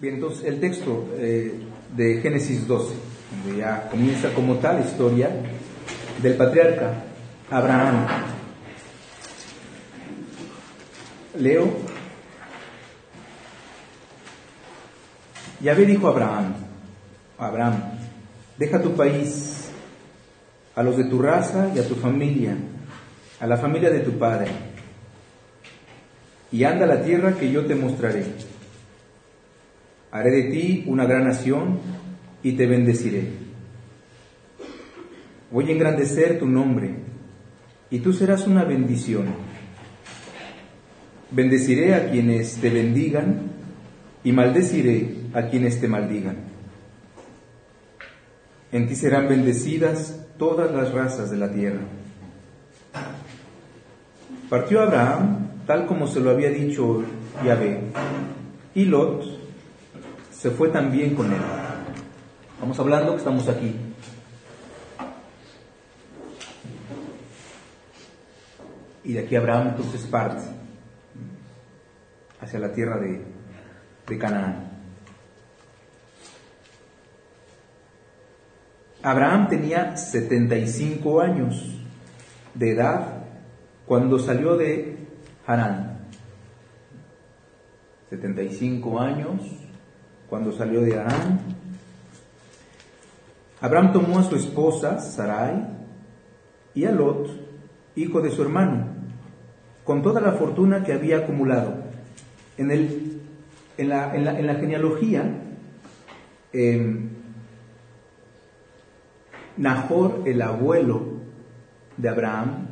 Bien, entonces el texto eh, de Génesis 12, donde ya comienza como tal historia del patriarca Abraham. Leo. Yahvé dijo a Abraham, Abraham, deja tu país, a los de tu raza y a tu familia, a la familia de tu padre, y anda a la tierra que yo te mostraré. Haré de ti una gran nación y te bendeciré. Voy a engrandecer tu nombre y tú serás una bendición. Bendeciré a quienes te bendigan y maldeciré a quienes te maldigan. En ti serán bendecidas todas las razas de la tierra. Partió Abraham tal como se lo había dicho Yahvé, y Lot se fue también con él. Vamos hablando que estamos aquí. Y de aquí Abraham entonces parte hacia la tierra de, de Canaán. Abraham tenía 75 años de edad cuando salió de Harán. 75 años cuando salió de Harán. Abraham tomó a su esposa, Sarai, y a Lot, hijo de su hermano, con toda la fortuna que había acumulado. En, el, en, la, en, la, en la, genealogía, eh, Nahor, el abuelo de Abraham,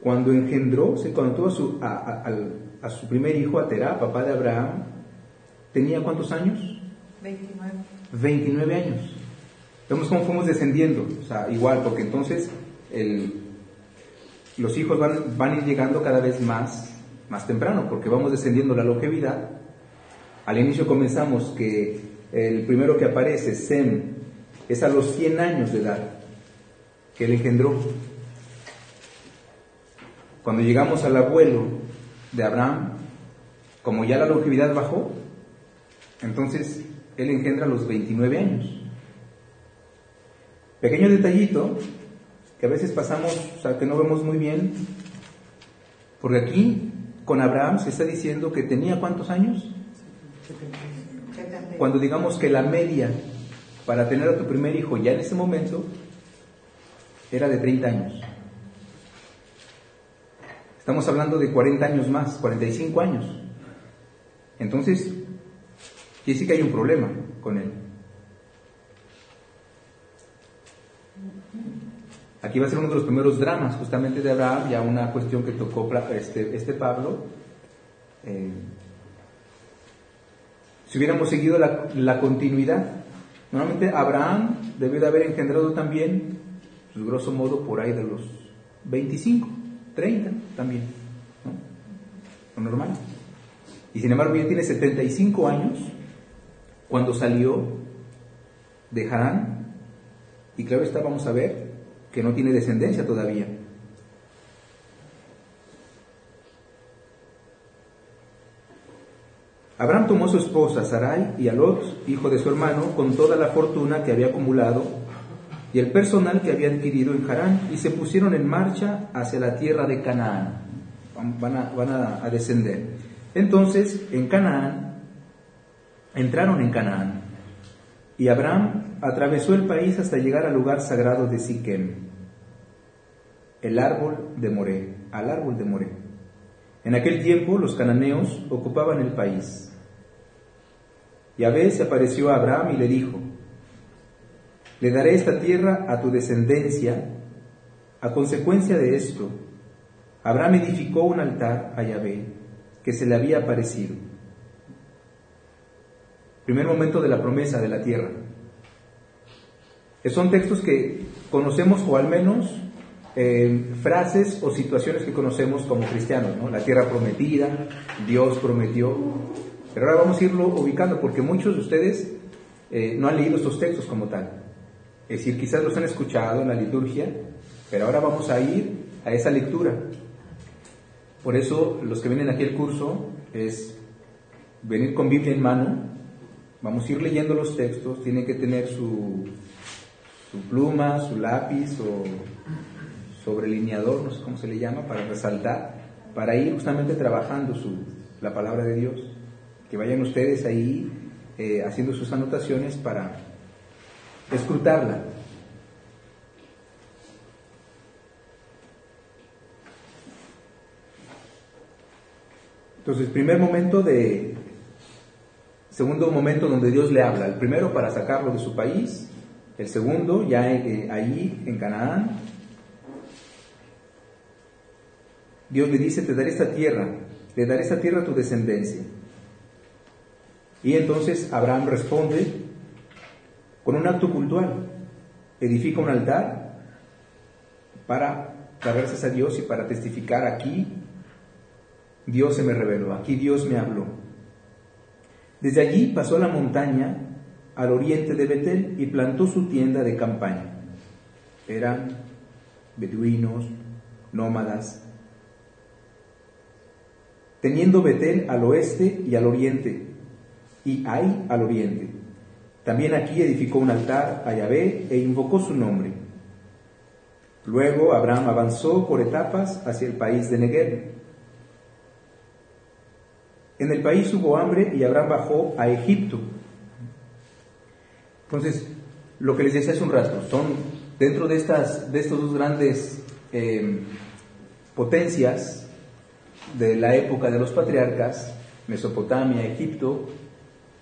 cuando engendró, cuando tuvo a su, a su primer hijo, a Terá, papá de Abraham, ¿tenía cuántos años? 29. 29 años. Vemos cómo fuimos descendiendo, o sea, igual, porque entonces el, los hijos van, van a ir llegando cada vez más, más temprano, porque vamos descendiendo la longevidad. Al inicio comenzamos que el primero que aparece, Sem, es a los 100 años de edad que él engendró. Cuando llegamos al abuelo de Abraham, como ya la longevidad bajó, entonces él engendra a los 29 años. Pequeño detallito que a veces pasamos, o sea, que no vemos muy bien, porque aquí con Abraham se está diciendo que tenía cuántos años? Cuando digamos que la media para tener a tu primer hijo ya en ese momento era de 30 años. Estamos hablando de 40 años más, 45 años. Entonces, quiere decir que hay un problema con él. Aquí va a ser uno de los primeros dramas justamente de Abraham, ya una cuestión que tocó este, este Pablo. Eh, si hubiéramos seguido la, continuidad, normalmente Abraham debió de haber engendrado también, pues, grosso modo, por ahí de los 25, 30 también. Lo normal. Y sin embargo ya tiene 75 años cuando salió de Harán, y claro está, vamos a ver, que no tiene descendencia todavía. Abraham tomó a su esposa Sarai y a Lot, hijo de su hermano, con toda la fortuna que había acumulado y el personal que había adquirido en Harán, y se pusieron en marcha hacia la tierra de Canaán. Van a, van a, a descender. Entonces, en Canaán, entraron en Canaán, y Abraham atravesó el país hasta llegar al lugar sagrado de Siquem, el árbol de Moré, al árbol de Moré. En aquel tiempo los cananeos ocupaban el país. Yahvé se apareció a Abraham y le dijo, le daré esta tierra a tu descendencia. A consecuencia de esto, Abraham edificó un altar a Yahvé que se le había aparecido. Primer momento de la promesa de la tierra. Que son textos que conocemos o al menos eh, frases o situaciones que conocemos como cristianos, ¿no? La tierra prometida, Dios prometió. Pero ahora vamos a irlo ubicando porque muchos de ustedes eh, no han leído estos textos como tal. Es decir, quizás los han escuchado en la liturgia, pero ahora vamos a ir a esa lectura. Por eso los que vienen aquí al curso es venir con Biblia en mano, vamos a ir leyendo los textos, tiene que tener su, su pluma, su lápiz o sobrelineador, no sé cómo se le llama, para resaltar, para ir justamente trabajando su, la palabra de Dios. Que vayan ustedes ahí eh, haciendo sus anotaciones para escrutarla. Entonces, primer momento de, segundo momento donde Dios le habla, el primero para sacarlo de su país, el segundo ya eh, ahí en Canaán, Dios le dice, te daré esta tierra, le daré esta tierra a tu descendencia. Y entonces Abraham responde con un acto cultural, edifica un altar para dar gracias a Dios y para testificar aquí, Dios se me reveló, aquí Dios me habló. Desde allí pasó a la montaña al oriente de Betel y plantó su tienda de campaña. Eran beduinos, nómadas, teniendo Betel al oeste y al oriente, y Ai al oriente. También aquí edificó un altar a Yahvé e invocó su nombre. Luego Abraham avanzó por etapas hacia el país de Negev. En el país hubo hambre y Abraham bajó a Egipto. Entonces, lo que les decía hace un rato, son dentro de, estas, de estos dos grandes eh, potencias, de la época de los patriarcas, Mesopotamia, Egipto,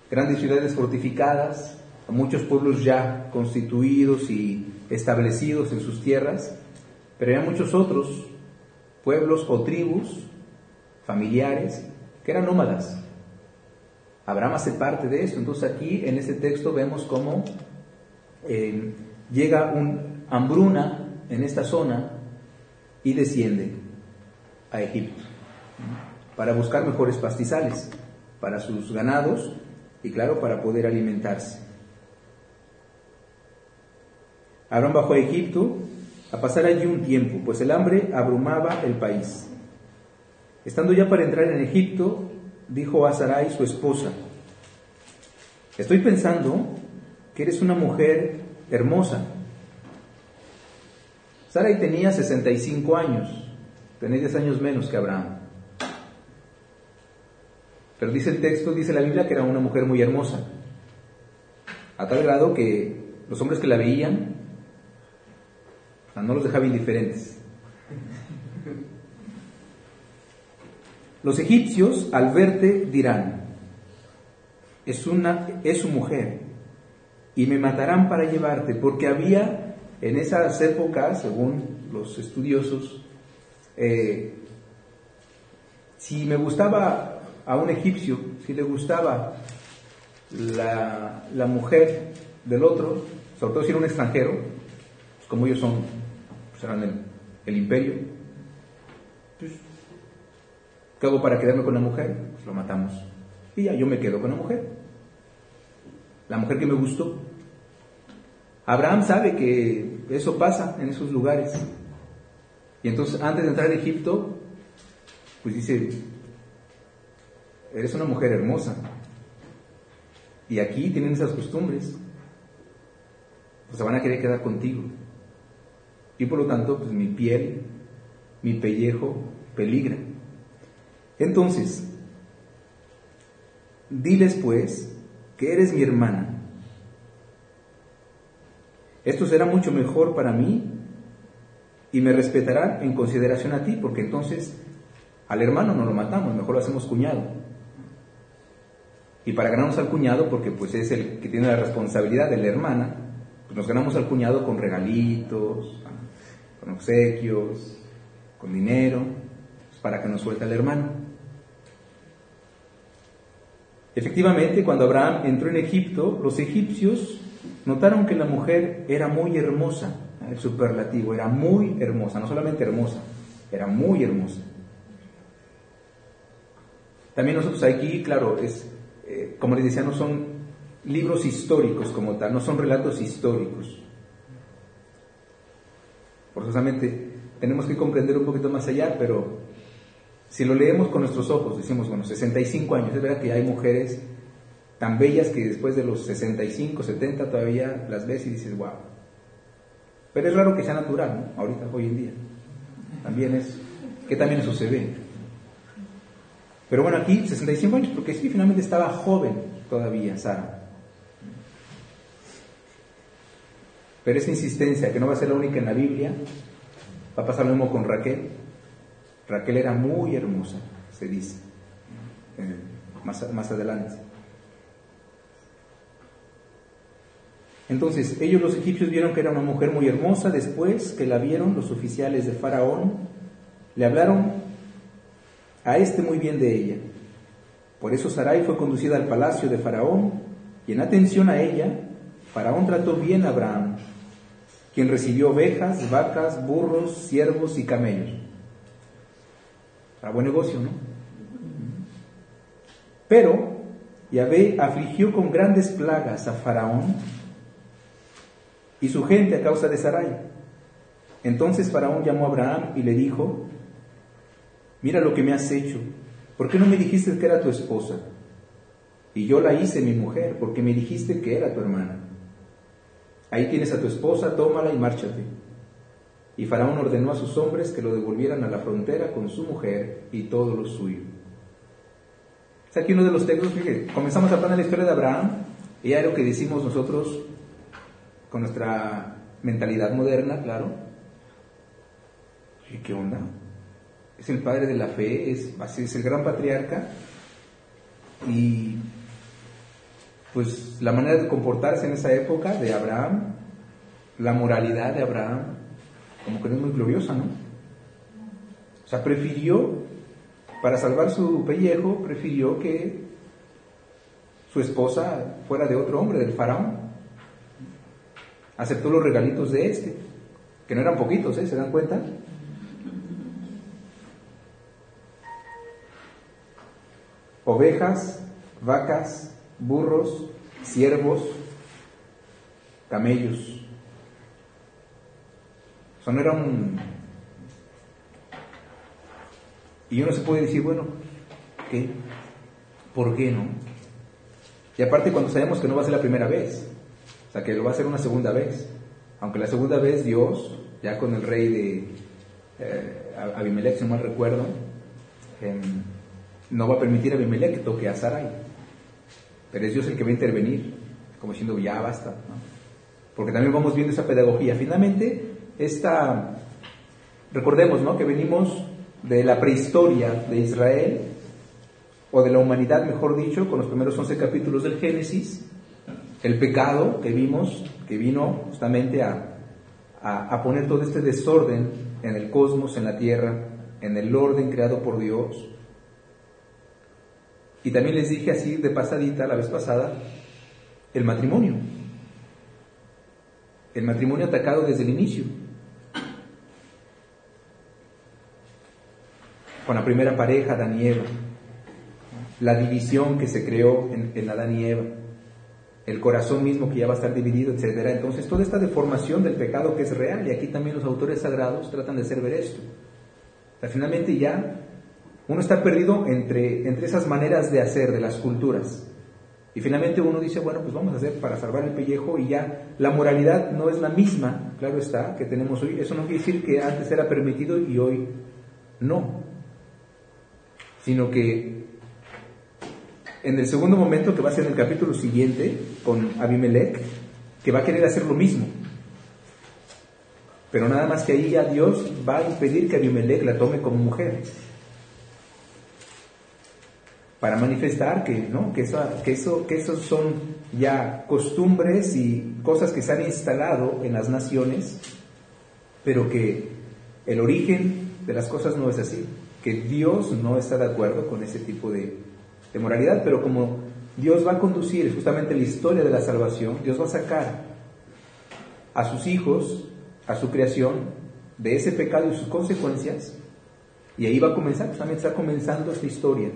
grandes ciudades fortificadas, muchos pueblos ya constituidos y establecidos en sus tierras, pero hay muchos otros pueblos o tribus familiares que eran nómadas. Abraham hace parte de esto, entonces aquí en este texto vemos cómo eh, llega un hambruna en esta zona y desciende a Egipto para buscar mejores pastizales para sus ganados y claro, para poder alimentarse. Abraham bajó a Egipto a pasar allí un tiempo, pues el hambre abrumaba el país. Estando ya para entrar en Egipto, dijo a Sarai, su esposa, estoy pensando que eres una mujer hermosa. Sarai tenía 65 años, tenía 10 años menos que Abraham. Pero dice el texto, dice la Biblia, que era una mujer muy hermosa. A tal grado que los hombres que la veían no los dejaba indiferentes. Los egipcios al verte dirán, es, una, es su mujer, y me matarán para llevarte, porque había en esas épocas, según los estudiosos, eh, si me gustaba a un egipcio, si le gustaba la, mujer del otro, sobre todo si era un extranjero, pues como ellos son, pues eran el, imperio, pues, ¿qué hago para quedarme con la mujer? Pues lo matamos. Y ya yo me quedo con la mujer. La mujer que me gustó. Abraham sabe que eso pasa en esos lugares. Y entonces antes de entrar a Egipto, pues dice, eres una mujer hermosa. Y aquí tienen esas costumbres. Pues se van a querer quedar contigo. Y por lo tanto, pues mi piel, mi pellejo peligra. Entonces, diles pues que eres mi hermana. Esto será mucho mejor para mí y me respetarán en consideración a ti, porque entonces al hermano no lo matamos, mejor lo hacemos cuñado y para ganarnos al cuñado, porque pues es el que tiene la responsabilidad de la hermana, pues nos ganamos al cuñado con regalitos, con obsequios, con dinero, pues, para que nos suelte al hermano. Efectivamente, cuando Abraham entró en Egipto, los egipcios notaron que la mujer era muy hermosa, el superlativo, era muy hermosa, no solamente hermosa, era muy hermosa. También nosotros aquí, claro, es eh, como les decía, no son libros históricos como tal, no son relatos históricos. Forzosamente tenemos que comprender un poquito más allá, pero Si lo leemos con nuestros ojos, decimos, bueno, 65 años, es verdad que hay mujeres tan bellas que después de los 65, 70 todavía las ves y dices, wow. Pero es raro que sea natural, ¿no? Ahorita, hoy en día. También es, que también eso se ve. Pero bueno, aquí 65 años, porque sí, finalmente estaba joven todavía Sara. Pero esa insistencia, que no va a ser la única en la Biblia, va a pasar lo mismo con Raquel. Raquel era muy hermosa, se dice, eh, más, más adelante. Entonces, ellos los egipcios vieron que era una mujer muy hermosa, después que la vieron los oficiales de Faraón, le hablaron a este muy bien de ella. Por eso Sarai fue conducida al palacio de Faraón y en atención a ella, Faraón trató bien a Abraham, quien recibió ovejas, vacas, burros, siervos y camellos. Para buen negocio, ¿no? Pero Yahvé afligió con grandes plagas a Faraón y su gente a causa de Sarai. Entonces Faraón llamó a Abraham y le dijo, mira lo que me has hecho, ¿por qué no me dijiste que era tu esposa? Y yo la hice mi mujer, porque me dijiste que era tu hermana. Ahí tienes a tu esposa, tómala y márchate. Y Faraón ordenó a sus hombres que lo devolvieran a la frontera con su mujer y todo lo suyo. Es aquí uno de los textos, que comenzamos a hablar de la historia de Abraham, y ya lo que decimos nosotros con nuestra mentalidad moderna, claro. ¿Y qué onda? Es el padre de la fe, es, es el gran patriarca, y pues la manera de comportarse en esa época de Abraham, la moralidad de Abraham, como que no es muy gloriosa, ¿no? O sea, prefirió, para salvar su pellejo, prefirió que su esposa fuera de otro hombre, del faraón. Aceptó los regalitos de este, que no eran poquitos, ¿eh? ¿Se dan cuenta? Ovejas, vacas, burros, siervos, camellos. No era un... Y uno se puede decir, bueno, ¿qué? ¿Por qué no? Y aparte cuando sabemos que no va a ser la primera vez, o sea, que lo va a ser una segunda vez. Aunque la segunda vez Dios, ya con el rey de eh, Abimelech, si no mal recuerdo, em, no va a permitir a Abimelech que toque a Sarai. Pero es Dios el que va a intervenir, como diciendo, ya basta. Porque también vamos viendo esa pedagogía. Finalmente, esta, recordemos ¿no? que venimos de la prehistoria de Israel, o de la humanidad, mejor dicho, con los primeros 11 capítulos del Génesis, el pecado que vimos, que vino justamente a, a, a poner todo este desorden en el cosmos, en la tierra, en el orden creado por Dios, y también les dije así de pasadita la vez pasada, el matrimonio. El matrimonio atacado desde el inicio. Con la primera pareja, Adán y Eva. La división que se creó en, en Adán y Eva. El corazón mismo que ya va a estar dividido, etc. Entonces, toda esta deformación del pecado que es real, y aquí también los autores sagrados tratan de hacer ver esto. finalmente ya uno está perdido entre, entre esas maneras de hacer de las culturas. Y finalmente uno dice, bueno, pues vamos a hacer para salvar el pellejo y ya la moralidad no es la misma, claro está, que tenemos hoy. Eso no quiere decir que antes era permitido y hoy no. Sino que en el segundo momento, que va a ser en el capítulo siguiente, con Abimelech, que va a querer hacer lo mismo. Pero nada más que ahí ya Dios va a impedir que Abimelech la tome como mujer para manifestar que, ¿no? que, eso, que, eso, que esos son ya costumbres y cosas que se han instalado en las naciones, pero que el origen de las cosas no es así, que Dios no está de acuerdo con ese tipo de, moralidad, pero como Dios va a conducir justamente la historia de la salvación, Dios va a sacar a sus hijos, a su creación, de ese pecado y sus consecuencias, y ahí va a comenzar, justamente está comenzando esta historia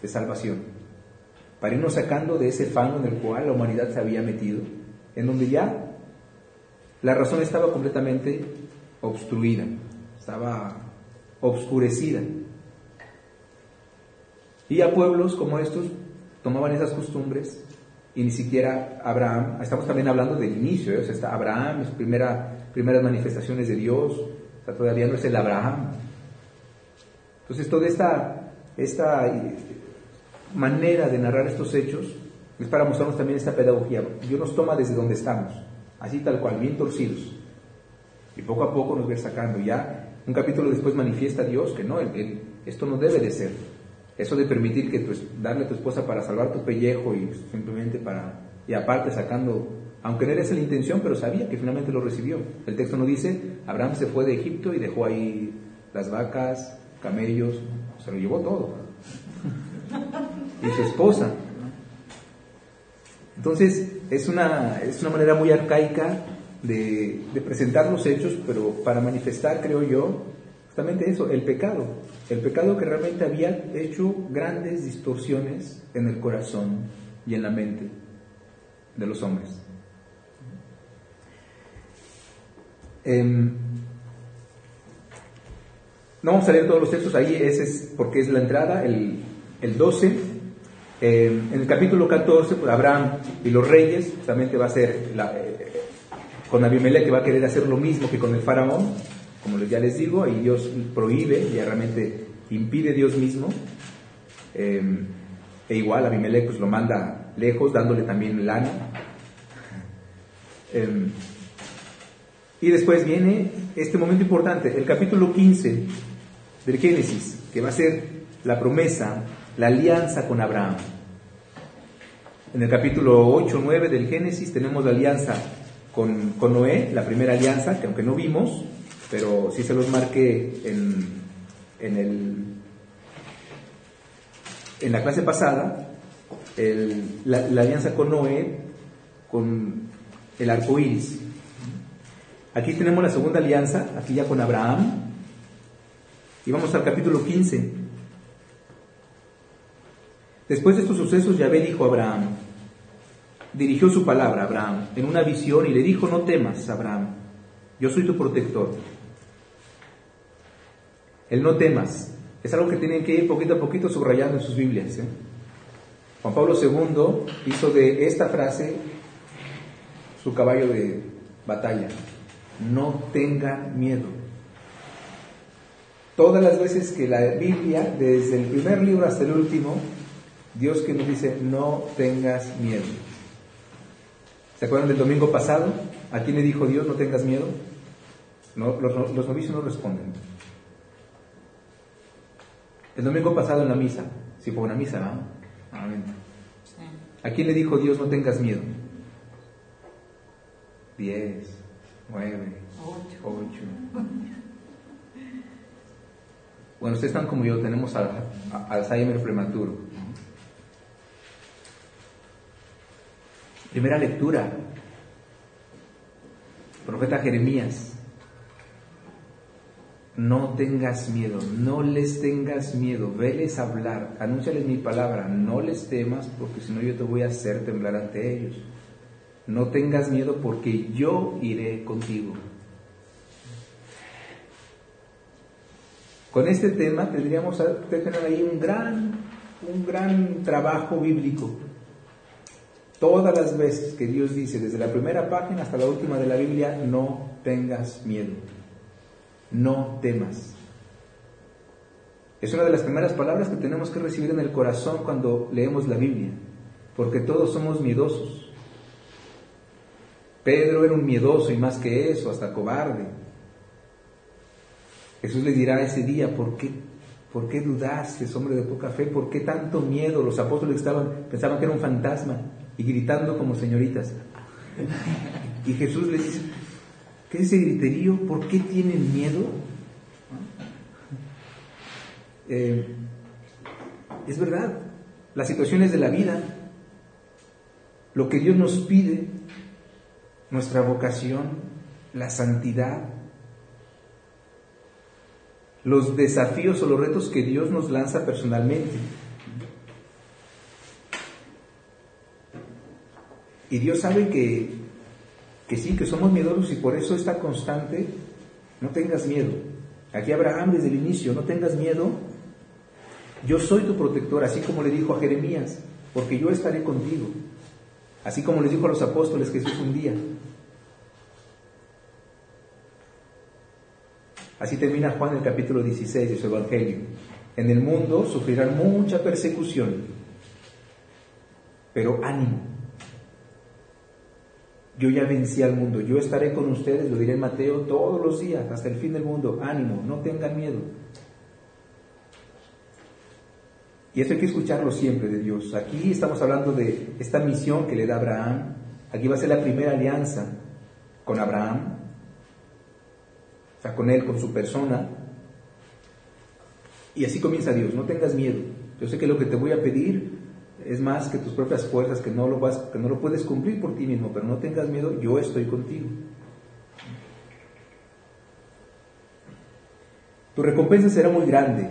de salvación, para irnos sacando de ese fango en el cual la humanidad se había metido, en donde ya la razón estaba completamente obstruida, estaba obscurecida. Y a pueblos como estos tomaban esas costumbres y ni siquiera Abraham, estamos también hablando del inicio, ¿eh? o sea, está Abraham, primera, primeras manifestaciones de Dios, todavía no es el Abraham. Entonces toda esta, esta eh, manera de narrar estos hechos es para mostrarnos también esta pedagogía. Dios nos toma desde donde estamos, así tal cual, bien torcidos. Y poco a poco nos va sacando. Ya un capítulo después manifiesta Dios que no, esto no debe de ser. Eso de permitir que tu, darle a tu esposa para salvar tu pellejo y simplemente para, y aparte sacando, aunque no era esa la intención, pero sabía que finalmente lo recibió. El texto no dice, Abraham se fue de Egipto y dejó ahí las vacas, camellos, se lo llevó todo. y su esposa. Entonces, es una, es una manera muy arcaica de, de presentar los hechos, pero para manifestar, creo yo, justamente eso, el pecado. El pecado que realmente había hecho grandes distorsiones en el corazón y en la mente de los hombres. Em, no vamos a leer todos los textos ahí, ese es porque es la entrada, el, el 12. Em, en el capítulo 14, pues Abraham y los reyes, justamente va a ser la, eh, con Abimelech que va a querer hacer lo mismo que con el faraón, como ya les digo, y Dios prohíbe, y realmente impide Dios mismo. Em, e igual Abimelech pues lo manda lejos, dándole también lana. Em, y después viene este momento importante, el capítulo 15 del Génesis, que va a ser la promesa, la alianza con Abraham. En el capítulo 8, 9 del Génesis tenemos la alianza con, con Noé, la primera alianza, que aunque no vimos, pero sí se los marqué en, en, el, en la clase pasada, la, alianza con Noé, con el arco iris. Aquí tenemos la segunda alianza, aquí ya con Abraham, y vamos al capítulo 15. Después de estos sucesos, Yahvé dijo a Abraham, dirigió su palabra a Abraham en una visión y le dijo, no temas, Abraham, yo soy tu protector el no temas. Es algo que tienen que ir poquito a poquito subrayando en sus Biblias. ¿eh? Juan Pablo II hizo de esta frase su caballo de batalla. No tenga miedo. Todas las veces que la Biblia, desde el primer libro hasta el último, Dios que nos dice, no tengas miedo. ¿Se acuerdan del domingo pasado? ¿A quién le dijo Dios, no tengas miedo? Los novicios no responden. El domingo pasado en la misa, si fue una misa, ¿no? Amén. ¿A quién le dijo Dios no tengas miedo? Diez, nueve, ocho. Bueno, ustedes están como yo, tenemos Alzheimer prematuro. Primera lectura, profeta Jeremías no tengas miedo, no les tengas miedo, veles hablar, anúnciales mi palabra, no les temas porque si no yo te voy a hacer temblar ante ellos. No tengas miedo porque yo iré contigo. Con este tema tendríamos que tener ahí un gran, un gran trabajo bíblico. Todas las veces que Dios dice, desde la primera página hasta la última de la Biblia, no tengas miedo no temas. Es una de las primeras palabras que tenemos que recibir en el corazón cuando leemos la Biblia, porque todos somos miedosos. Pedro era un miedoso y más que eso, hasta cobarde. Jesús le dirá ese día, ¿por qué, ¿por qué dudaste, hombre de poca fe? ¿Por qué tanto miedo? Los apóstoles estaban, pensaban que era un fantasma y gritando como señoritas. Y Jesús les dice, ¿Qué es ese griterío? ¿Por qué tienen miedo? Eh, es verdad, las situaciones de la vida, lo que Dios nos pide, nuestra vocación, la santidad, los desafíos o los retos que Dios nos lanza personalmente. Y Dios sabe que que sí, que somos miedosos y por eso está constante, no tengas miedo. Aquí Abraham desde el inicio, no tengas miedo, Yo soy tu protector, así como le dijo a Jeremías, porque yo estaré contigo. Así como les dijo a los apóstoles Jesús un día. Así termina Juan el capítulo 16 de su Evangelio. En el mundo sufrirán mucha persecución, pero ánimo. Yo ya vencí al mundo, yo estaré con ustedes, lo diré en Mateo todos los días, hasta el fin del mundo. Ánimo, no tengan miedo. Y eso hay que escucharlo siempre de Dios. Aquí estamos hablando de esta misión que le da Abraham. Aquí va a ser la primera alianza con Abraham, o sea, con él, con su persona. Y así comienza Dios, no tengas miedo. Yo sé que lo que te voy a pedir es más que tus propias fuerzas, que no lo, vas, que no lo puedes cumplir por ti mismo, pero no tengas miedo, yo estoy contigo. Tu recompensa será muy grande.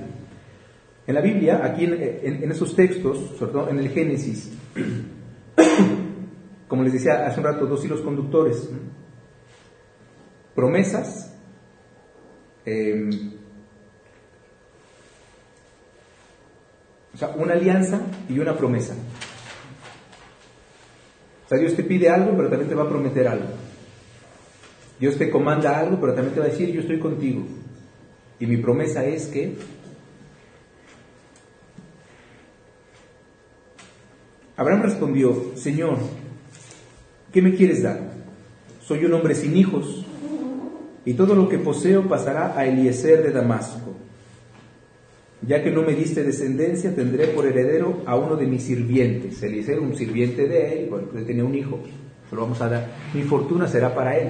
En la Biblia, aquí en, esos textos, sobre todo en el Génesis, como les decía hace un rato, dos hilos conductores, promesas, em, sea, una alianza y una promesa. O sea, Dios te pide algo, pero también te va a prometer algo. Dios te comanda algo, pero también te va a decir, yo estoy contigo. Y mi promesa es que Abraham respondió, Señor, ¿qué me quieres dar? Soy un hombre sin hijos, y todo lo que poseo pasará a Eliezer de Damasco. Ya que no me diste descendencia, tendré por heredero a uno de mis sirvientes. Eliezer, un sirviente de él, bueno, pues tenía un hijo, se lo vamos a dar. Mi fortuna será para él.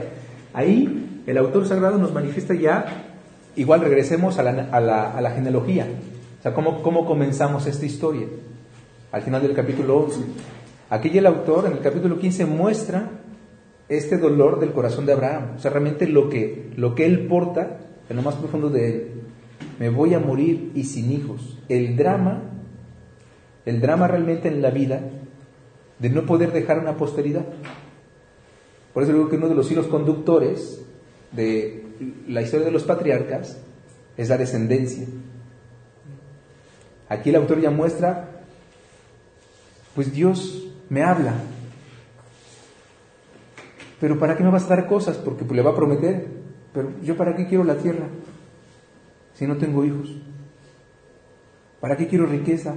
Ahí el autor sagrado nos manifiesta ya, igual regresemos a la, a la, genealogía, o sea, cómo, cómo comenzamos esta historia al final del capítulo 11. Aquí el autor en el capítulo 15 muestra este dolor del corazón de Abraham, o sea, realmente lo que, lo que él porta en lo más profundo de él. Me voy a morir y sin hijos. El drama, el drama realmente en la vida de no poder dejar una posteridad. Por eso digo que uno de los hilos conductores de la historia de los patriarcas es la descendencia. Aquí el autor ya muestra pues Dios me habla. Pero ¿para qué me vas a dar cosas? Porque pues, le va a prometer. Pero yo para qué quiero la tierra si no tengo hijos? ¿Para qué quiero riqueza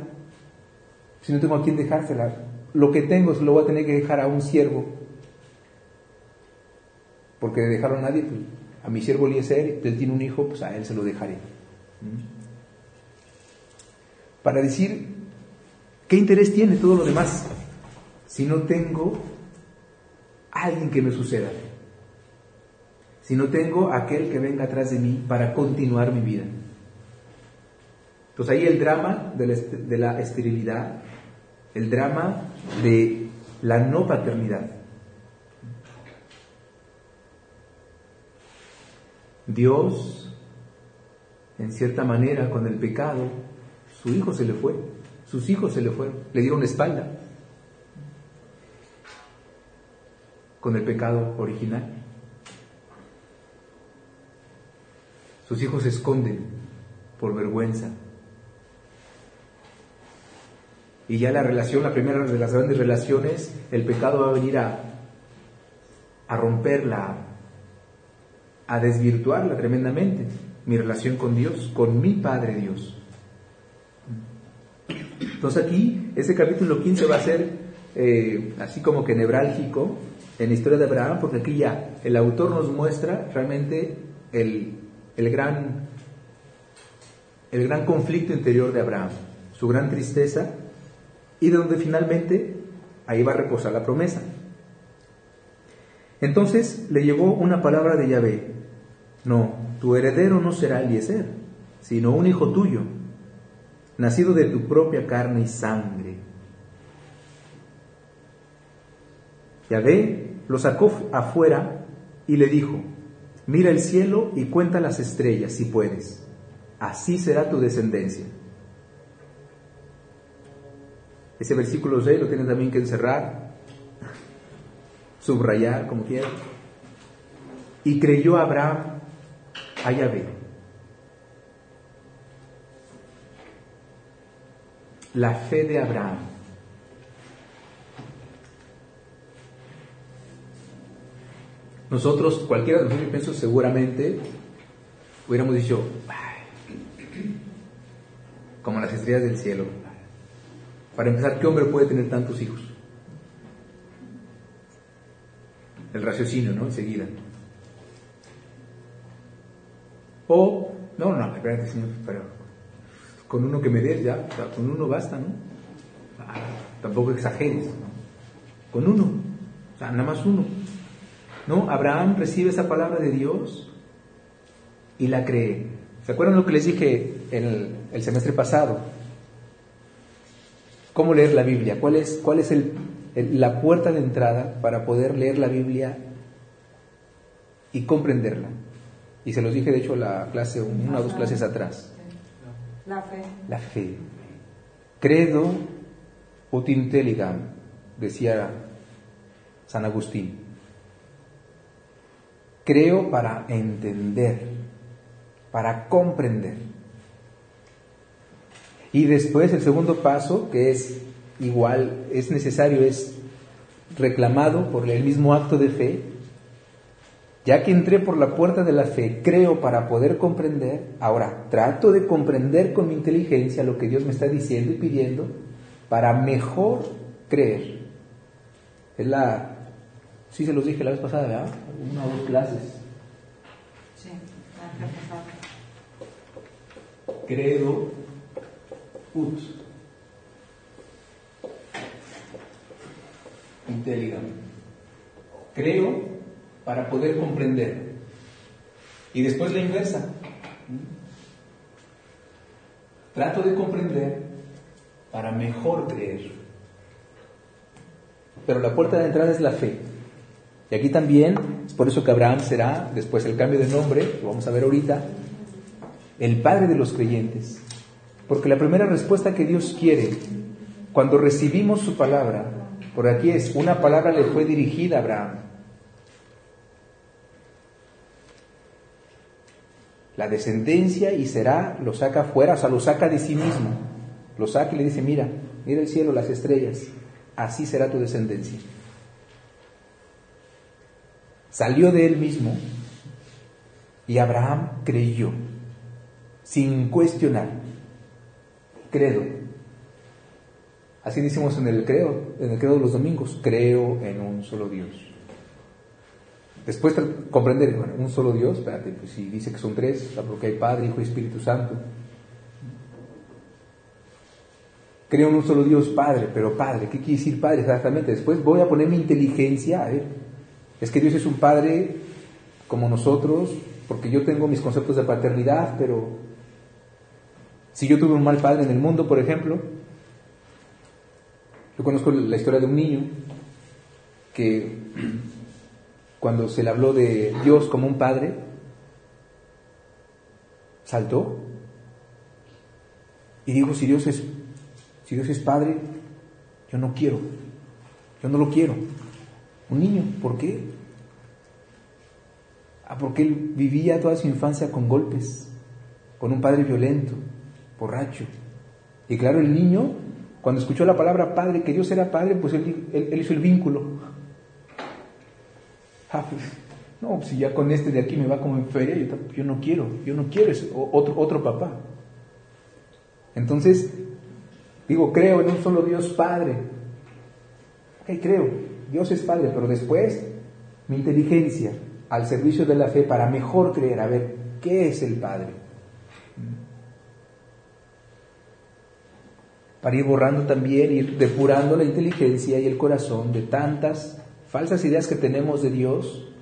si no tengo a quién dejársela? Lo que tengo se lo voy a tener que dejar a un siervo. Porque de dejarlo a nadie, pues, a mi siervo Eliezer, él tiene un hijo, pues a él se lo dejaré. ¿Mm? Para decir ¿Qué interés tiene todo lo demás si no tengo alguien que me suceda? Si no tengo aquel que venga atrás de mí para continuar mi vida. Entonces ahí el drama de la, esterilidad, el drama de la no paternidad. Dios, en cierta manera, con el pecado, su hijo se le fue. Sus hijos se le fueron, le dieron espalda con el pecado original. Sus hijos se esconden por vergüenza. Y ya la relación, la primera de las grandes relaciones, el pecado va a venir a, a romperla, a desvirtuarla tremendamente. Mi relación con Dios, con mi Padre Dios. Entonces aquí, ese capítulo 15 va a ser eh, así como que nevrálgico en la historia de Abraham, porque aquí ya el autor nos muestra realmente el, gran, el gran conflicto interior de Abraham, su gran tristeza, y de donde finalmente ahí va a reposar la promesa. Entonces le llegó una palabra de Yahvé, no, tu heredero no será Eliezer, sino un hijo tuyo nacido de tu propia carne y sangre. Yahvé lo sacó afuera y le dijo, mira el cielo y cuenta las estrellas si puedes, así será tu descendencia. Ese versículo 6 lo tienes también que encerrar, subrayar como quieras. Y creyó Abraham a Yahvé la fe de Abraham. Nosotros, cualquiera de nosotros, pienso, seguramente hubiéramos dicho, como las estrellas del cielo. Para empezar, ¿qué hombre puede tener tantos hijos? El raciocinio, ¿no? Enseguida. O, no, no, espérate, Señor, pero con uno que me des ya, con uno basta, ¿no? Ah, tampoco exageres, Con uno, o sea, nada más uno. ¿No? Abraham recibe esa palabra de Dios y la cree. ¿Se acuerdan lo que les dije el, el semestre pasado? ¿Cómo leer la Biblia? ¿Cuál es, cuál es el, la puerta de entrada para poder leer la Biblia y comprenderla? Y se los dije, de hecho, la clase, una o dos clases atrás. La fe. La fe. Credo ut intelligam, decía San Agustín. Creo para entender, para comprender. Y después el segundo paso, que es igual, es necesario, es reclamado por el mismo acto de fe, ya que entré por la puerta de la fe, creo para poder comprender, ahora trato de comprender con mi inteligencia lo que Dios me está diciendo y pidiendo para mejor creer. Es la, sí se los dije la vez pasada, ¿verdad? Una o dos clases. Sí, la vez pasada. Credo ut intelligam. Creo para poder comprender. Y después la inversa. Trato de comprender para mejor creer. Pero la puerta de entrada es la fe. Y aquí también, es por eso que Abraham será, después el cambio de nombre, lo vamos a ver ahorita, el padre de los creyentes. Porque la primera respuesta que Dios quiere cuando recibimos su palabra, por aquí es, una palabra le fue dirigida a Abraham. La descendencia y será, lo saca fuera, o sea, lo saca de sí mismo. Lo saca y le dice, mira, mira el cielo, las estrellas, así será tu descendencia. Salió de él mismo y Abraham creyó, sin cuestionar. Credo. Así decimos en el credo, en el credo de los domingos, creo en un solo Dios. Después comprender, bueno, un solo Dios, espérate, pues si dice que son tres, porque hay Padre, Hijo y Espíritu Santo. Creo en un solo Dios Padre, pero Padre, ¿qué quiere decir Padre exactamente? Después voy a poner mi inteligencia, a es que Dios es un Padre como nosotros, porque yo tengo mis conceptos de paternidad, pero si yo tuve un mal padre en el mundo, por ejemplo, yo conozco la historia de un niño que cuando se le habló de Dios como un padre, saltó y dijo, si Dios es, si Dios es padre, yo no quiero, yo no lo quiero. Un niño, ¿por qué? Ah, porque él vivía toda su infancia con golpes, con un padre violento, borracho. Y claro, el niño, cuando escuchó la palabra padre, que Dios era padre, pues él, él, hizo el vínculo. Ah, pues, no, si ya con este de aquí me va como en feria, yo, no quiero, yo no quiero otro, otro papá. Entonces, digo, creo en un solo Dios Padre. Ok, creo, Dios es Padre, pero después mi inteligencia al servicio de la fe para mejor creer, a ver, ¿qué es el Padre? para ir borrando también, ir depurando la inteligencia y el corazón de tantas falsas ideas que tenemos de Dios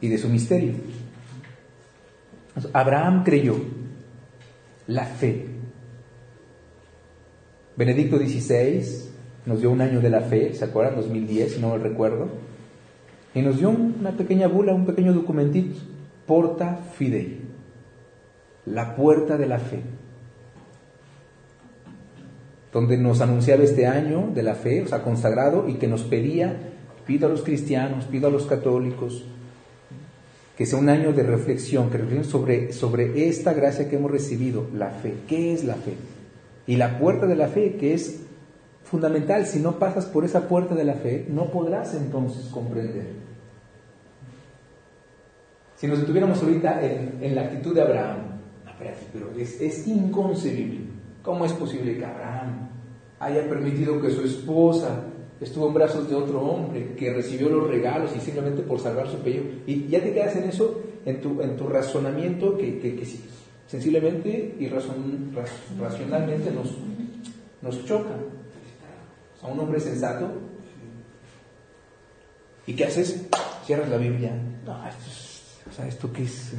y de su misterio. Abraham creyó la fe. Benedicto XVI nos dio un año de la fe, ¿se acuerdan? 2010, si no me recuerdo. Y nos dio una pequeña bula, un pequeño documentito, Porta Fidei, la puerta de la fe donde nos anunciaba este año de la fe, o sea, consagrado, y que nos pedía, pido a los cristianos, pido a los católicos, que sea un año de reflexión, que reflexión sobre, sobre esta gracia que hemos recibido, la fe. ¿Qué es la fe? Y la puerta de la fe, que es fundamental, si no pasas por esa puerta de la fe, no podrás entonces comprender. Si nos detuviéramos ahorita en, la actitud de Abraham, pero es, es inconcebible. ¿Cómo es posible que Abraham haya permitido que su esposa estuvo en brazos de otro hombre, que recibió los regalos y simplemente por salvar su pellejo? Y ya te quedas en eso, en tu, en tu razonamiento que, que, que sensiblemente y racionalmente nos, nos choca. A un hombre sensato. ¿Y qué haces? Cierras la Biblia. No, esto es, o sea, ¿esto qué es?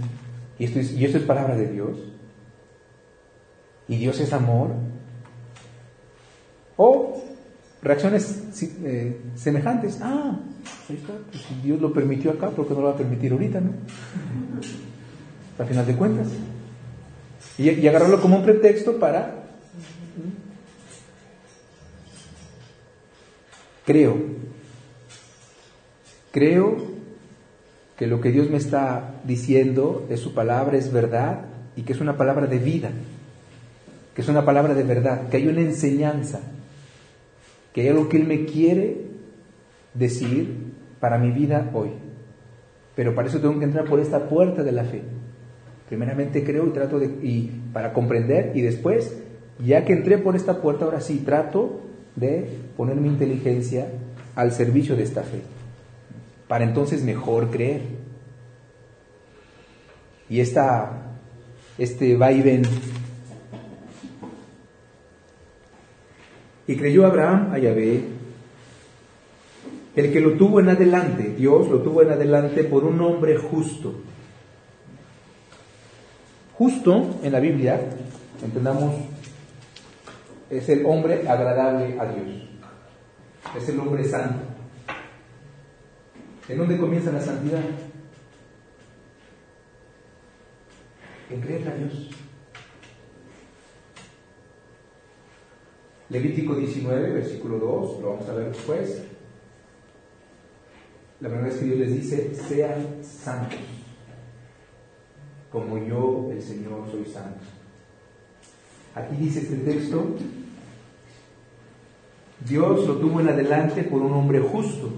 ¿Y esto es, ¿Y esto es palabra de Dios? ¿Y Dios es amor? O reacciones eh, semejantes. Ah, ahí está. Pues si Dios lo permitió acá, ¿por qué no lo va a permitir ahorita, no? Al final de cuentas. Y, agarrarlo como un pretexto para... Creo, creo que lo que Dios me está diciendo es su palabra, es verdad y que es una palabra de vida, que es una palabra de verdad, que hay una enseñanza, que hay algo que Él me quiere decir para mi vida hoy. Pero para eso tengo que entrar por esta puerta de la fe. Primeramente creo y trato de, y para comprender y después, ya que entré por esta puerta, ahora sí trato de poner mi inteligencia al servicio de esta fe, para entonces mejor creer. Y esta, este va y ven. Y creyó Abraham a Yahvé, el que lo tuvo en adelante, Dios lo tuvo en adelante por un hombre justo Justo en la Biblia, entendamos, es el hombre agradable a Dios. Es el hombre santo. ¿En dónde comienza la santidad? En creer a Dios. Levítico 19, versículo 2, lo vamos a ver después. La verdad es que Dios les dice, sean santos como yo, el Señor, soy santo. Aquí dice este texto, Dios lo tuvo en adelante por un hombre justo,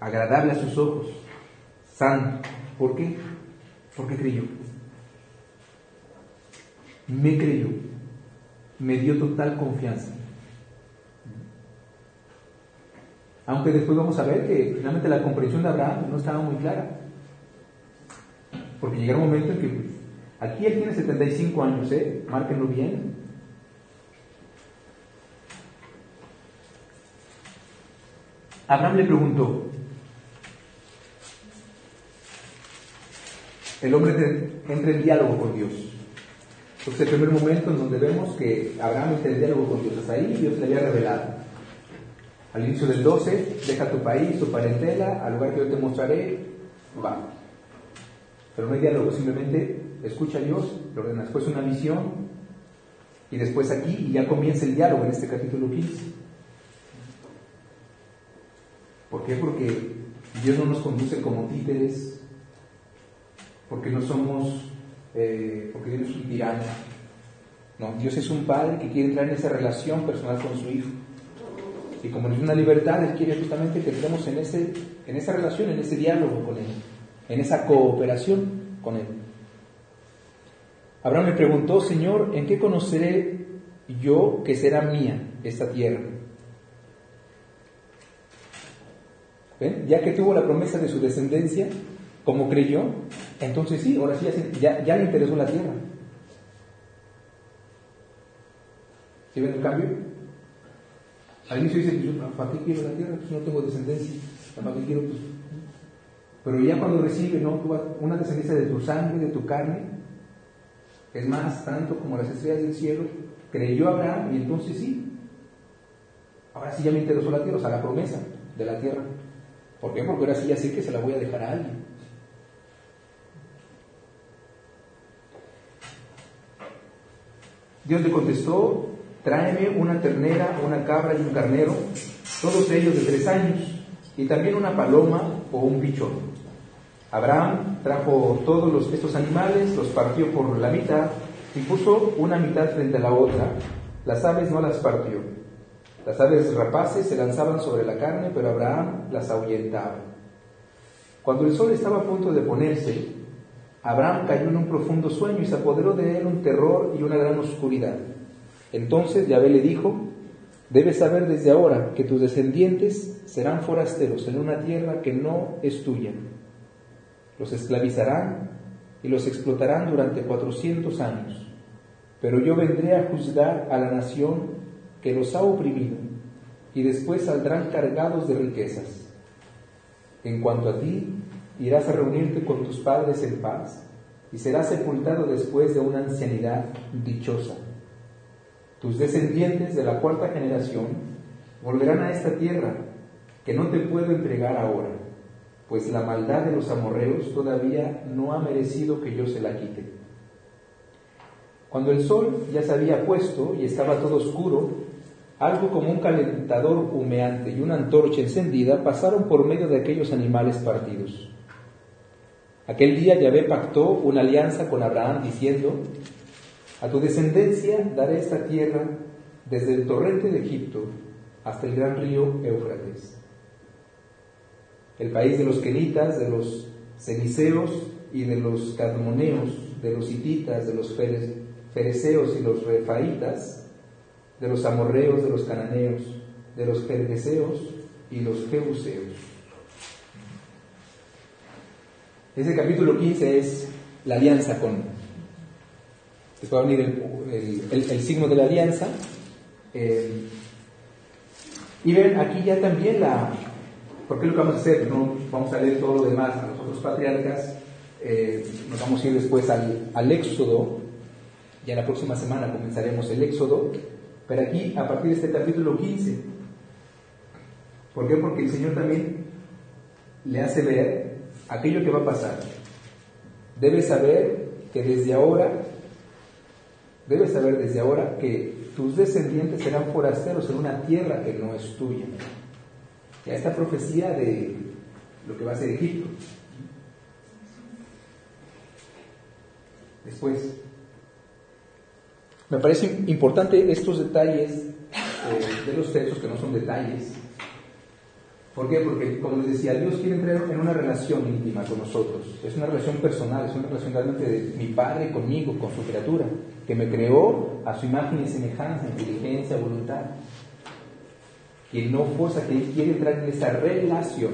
agradable a sus ojos, santo. ¿Por qué? Porque creyó. Me creyó. Me dio total confianza. Aunque después vamos a ver que finalmente la comprensión de Abraham no estaba muy clara. Porque llegará un momento en que, aquí él tiene 75 años, ¿eh? Márquenlo bien. Abraham le preguntó, el hombre entra en diálogo con Dios. Entonces el primer momento en donde vemos que Abraham entra en diálogo con Dios, hasta ahí Dios le había revelado. Al inicio del 12, deja tu país, tu parentela, al lugar que yo te mostraré, va. Pero no hay diálogo, simplemente escucha a Dios, le ordena después una visión y después aquí y ya comienza el diálogo en este capítulo 15. ¿Por qué? Porque Dios no nos conduce como títeres, porque no somos, eh, porque Dios es un tirano. No, Dios es un padre que quiere entrar en esa relación personal con su hijo. Y como es una libertad, Él quiere justamente que entremos en, ese, en esa relación, en ese diálogo con Él en esa cooperación con Él. Abraham me preguntó, Señor, ¿en qué conoceré yo que será mía esta tierra? Ya que tuvo la promesa de su descendencia, como creyó, entonces sí, ahora sí ya, le interesó la tierra. ¿Sí ven el cambio? Al inicio dice, ¿para qué quiero la tierra? Pues no tengo descendencia. ¿Para qué quiero? Pues pero ya cuando recibe ¿no? una descendencia de tu sangre, de tu carne, es más, tanto como las estrellas del cielo, creyó Abraham y entonces sí. Ahora sí ya me interesó la tierra, o sea, la promesa de la tierra. ¿Por qué? Porque ahora sí ya sé que se la voy a dejar a alguien. Dios le contestó, tráeme una ternera, una cabra y un carnero, todos ellos de tres años, y también una paloma o un pichón. Abraham trajo todos estos animales, los partió por la mitad y puso una mitad frente a la otra las aves no las partió. Las aves rapaces se lanzaban sobre la carne, pero Abraham las ahuyentaba. Cuando el sol estaba a punto de ponerse, Abraham cayó en un profundo sueño y se apoderó de él un terror y una gran oscuridad. Entonces Yahvé le dijo, debes saber desde ahora que tus descendientes serán forasteros en una tierra que no es tuya. Los esclavizarán y los explotarán durante cuatrocientos años. Pero yo vendré a juzgar a la nación que los ha oprimido y después saldrán cargados de riquezas. En cuanto a ti, irás a reunirte con tus padres en paz y serás sepultado después de una ancianidad dichosa. Tus descendientes de la cuarta generación volverán a esta tierra que no te puedo entregar ahora, pues la maldad de los amorreos todavía no ha merecido que yo se la quite. Cuando el sol ya se había puesto y estaba todo oscuro, algo como un calentador humeante y una antorcha encendida pasaron por medio de aquellos animales partidos. Aquel día Yahvé pactó una alianza con Abraham diciendo, a tu descendencia daré esta tierra desde el torrente de Egipto hasta el gran río Éufrates. El país de los quenitas, de los ceniceos y de los cadmoneos, de los hititas, de los fereceos y los refaitas, de los amorreos, de los cananeos, de los gergeseos y los jebuseos. Ese capítulo 15 es la alianza con Después va a venir el, signo de la alianza. Eh, y ven aquí ya también la... ¿Por qué lo que vamos a hacer? No vamos a leer todo lo demás a los otros patriarcas. Eh, nos vamos a ir después al, al Éxodo. Ya la próxima semana comenzaremos el Éxodo. Pero aquí, a partir de este capítulo 15. ¿Por qué? Porque el Señor también le hace ver aquello que va a pasar. Debe saber que desde ahora Debes saber desde ahora que tus descendientes serán forasteros en una tierra que no es tuya. Ya esta profecía de lo que va a ser Egipto. Después, me parece importante estos detalles eh, de los textos que no son detalles, ¿Por qué? Porque, como les decía, Dios quiere entrar en una relación íntima con nosotros. Es una relación personal, es una relación realmente de mi Padre conmigo, con su criatura, que me creó a su imagen y semejanza, inteligencia, voluntad. Que no forza, que Él quiere entrar en esa relación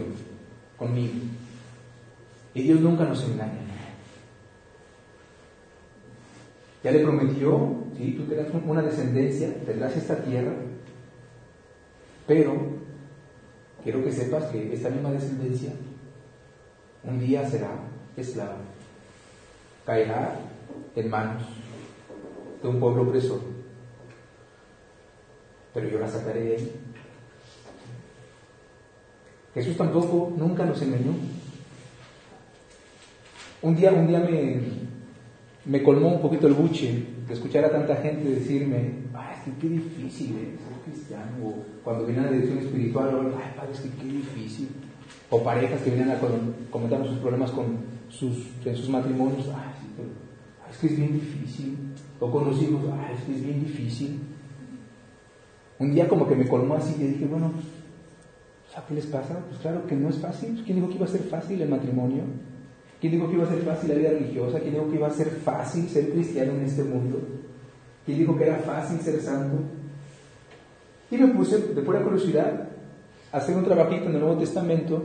conmigo. Y Dios nunca nos engaña. Ya le prometió, ¿sí? tú tendrás una descendencia, tendrás esta tierra, pero quiero que sepas que esta misma descendencia un día será esclava, caerá en manos de un pueblo opresor, pero yo la sacaré de ahí. Jesús tampoco nunca nos engañó. Un día, un día me colmó un poquito el buche escuchar a tanta gente decirme, ay, es que qué difícil ser cristiano, o cuando vienen a la dirección espiritual, ay, padre, es que qué difícil, o parejas que vienen a comentar sus problemas con sus, en sus matrimonios, ay, es que es bien difícil, o con los hijos, ay, es que es bien difícil. Un día como que me colmó así y dije, bueno, ¿sabes qué les pasa? Pues claro que no es fácil. ¿Quién dijo que iba a ser fácil el matrimonio? ¿Quién dijo que iba a ser fácil la vida religiosa? ¿Quién dijo que iba a ser fácil ser cristiano en este mundo? ¿Quién dijo que era fácil ser santo? Y me puse de pura curiosidad a hacer un trabajito en el Nuevo Testamento